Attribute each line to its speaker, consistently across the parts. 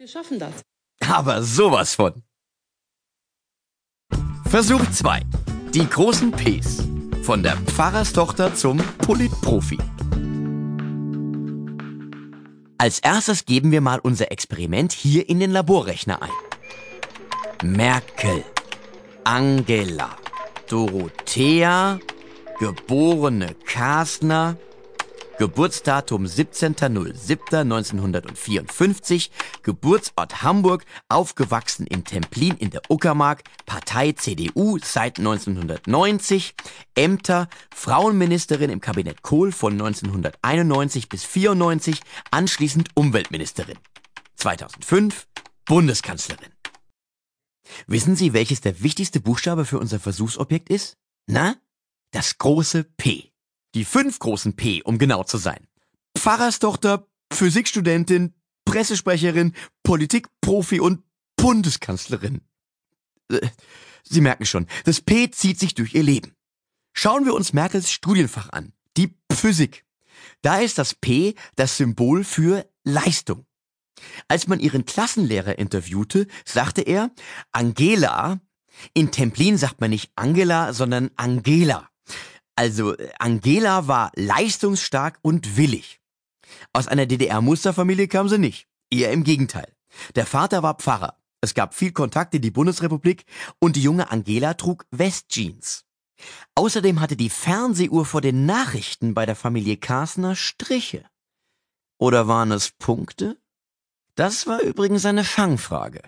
Speaker 1: Wir schaffen das.
Speaker 2: Aber sowas von. Versuch 2. Die großen Ps. Von der Pfarrerstochter zum Politprofi. Als erstes geben wir mal unser Experiment hier in den Laborrechner ein. Merkel, Angela, Dorothea, geborene Kasner, Geburtsdatum 17.07.1954, Geburtsort Hamburg, aufgewachsen in Templin in der Uckermark, Partei CDU seit 1990, Ämter, Frauenministerin im Kabinett Kohl von 1991 bis 94, anschließend Umweltministerin. 2005 Bundeskanzlerin. Wissen Sie, welches der wichtigste Buchstabe für unser Versuchsobjekt ist? Na? Das große P. Die fünf großen P, um genau zu sein. Pfarrerstochter, Physikstudentin, Pressesprecherin, Politikprofi und Bundeskanzlerin. Äh, Sie merken schon, das P zieht sich durch ihr Leben. Schauen wir uns Merkels Studienfach an, die Physik. Da ist das P das Symbol für Leistung. Als man ihren Klassenlehrer interviewte, sagte er, Angela, in Templin sagt man nicht Angela, sondern Angela. Also Angela war leistungsstark und willig. Aus einer DDR-Musterfamilie kam sie nicht. Eher im Gegenteil. Der Vater war Pfarrer. Es gab viel Kontakt in die Bundesrepublik und die junge Angela trug Westjeans. Außerdem hatte die Fernsehuhr vor den Nachrichten bei der Familie Karsner Striche. Oder waren es Punkte? Das war übrigens eine Fangfrage.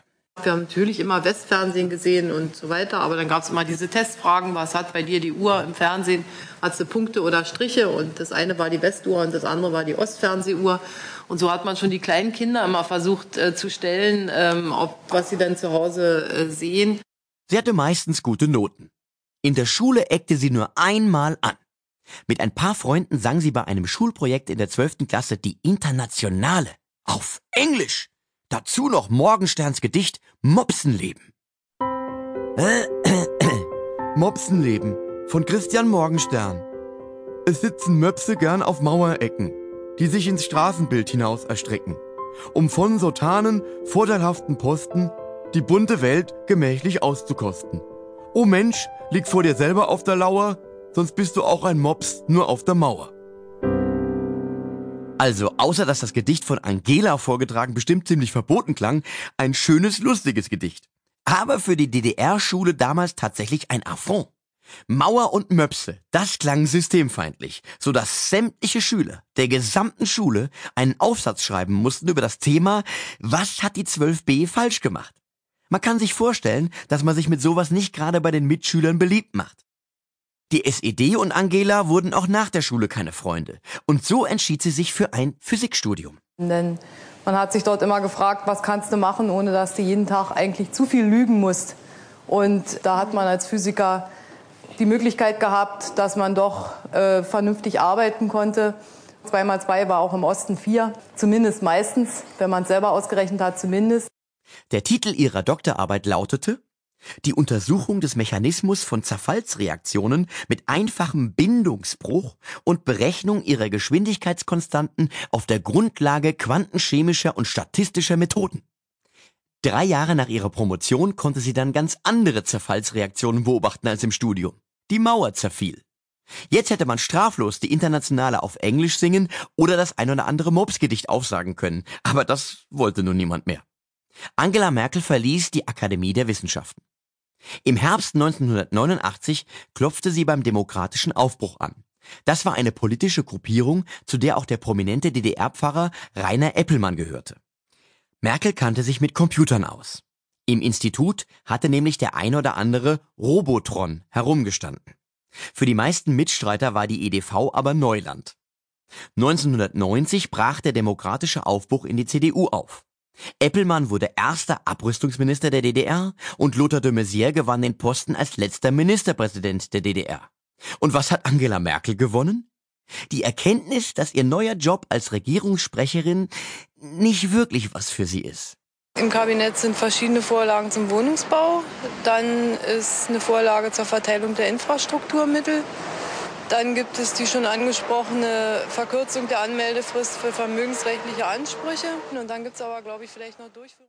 Speaker 1: Wir haben natürlich immer Westfernsehen gesehen und so weiter, aber dann gab es immer diese Testfragen, was hat bei dir die Uhr im Fernsehen, hat sie Punkte oder Striche und das eine war die Westuhr und das andere war die Ostfernsehuhr und so hat man schon die kleinen Kinder immer versucht äh, zu stellen, ähm, ob, was sie dann zu Hause äh, sehen.
Speaker 2: Sie hatte meistens gute Noten. In der Schule eckte sie nur einmal an. Mit ein paar Freunden sang sie bei einem Schulprojekt in der 12. Klasse die Internationale. Auf Englisch. Dazu noch Morgensterns Gedicht Mopsenleben. Mopsenleben von Christian Morgenstern. Es sitzen Möpse gern auf Mauerecken, die sich ins Straßenbild hinaus erstrecken, um von sotanen, vorteilhaften Posten die bunte Welt gemächlich auszukosten. O Mensch, lieg vor dir selber auf der Lauer, sonst bist du auch ein Mops nur auf der Mauer. Also, außer dass das Gedicht von Angela vorgetragen bestimmt ziemlich verboten klang, ein schönes, lustiges Gedicht. Aber für die DDR-Schule damals tatsächlich ein Affront. Mauer und Möpse, das klang systemfeindlich, so dass sämtliche Schüler der gesamten Schule einen Aufsatz schreiben mussten über das Thema, was hat die 12b falsch gemacht? Man kann sich vorstellen, dass man sich mit sowas nicht gerade bei den Mitschülern beliebt macht. Die SED und Angela wurden auch nach der Schule keine Freunde. Und so entschied sie sich für ein Physikstudium.
Speaker 3: Denn man hat sich dort immer gefragt, was kannst du machen, ohne dass du jeden Tag eigentlich zu viel lügen musst. Und da hat man als Physiker die Möglichkeit gehabt, dass man doch äh, vernünftig arbeiten konnte. Zwei mal zwei war auch im Osten vier, zumindest meistens, wenn man es selber ausgerechnet hat, zumindest.
Speaker 2: Der Titel ihrer Doktorarbeit lautete die Untersuchung des Mechanismus von Zerfallsreaktionen mit einfachem Bindungsbruch und Berechnung ihrer Geschwindigkeitskonstanten auf der Grundlage quantenchemischer und statistischer Methoden. Drei Jahre nach ihrer Promotion konnte sie dann ganz andere Zerfallsreaktionen beobachten als im Studium. Die Mauer zerfiel. Jetzt hätte man straflos die Internationale auf Englisch singen oder das ein oder andere Mobsgedicht aufsagen können, aber das wollte nun niemand mehr. Angela Merkel verließ die Akademie der Wissenschaften. Im Herbst 1989 klopfte sie beim Demokratischen Aufbruch an. Das war eine politische Gruppierung, zu der auch der prominente DDR-Pfarrer Rainer Eppelmann gehörte. Merkel kannte sich mit Computern aus. Im Institut hatte nämlich der ein oder andere Robotron herumgestanden. Für die meisten Mitstreiter war die EDV aber Neuland. 1990 brach der demokratische Aufbruch in die CDU auf. Eppelmann wurde erster Abrüstungsminister der DDR und Lothar de Maizière gewann den Posten als letzter Ministerpräsident der DDR. Und was hat Angela Merkel gewonnen? Die Erkenntnis, dass ihr neuer Job als Regierungssprecherin nicht wirklich was für sie ist.
Speaker 3: Im Kabinett sind verschiedene Vorlagen zum Wohnungsbau. Dann ist eine Vorlage zur Verteilung der Infrastrukturmittel. Dann gibt es die schon angesprochene Verkürzung der Anmeldefrist für vermögensrechtliche Ansprüche. Und dann gibt es aber, glaube ich, vielleicht noch Durchführung.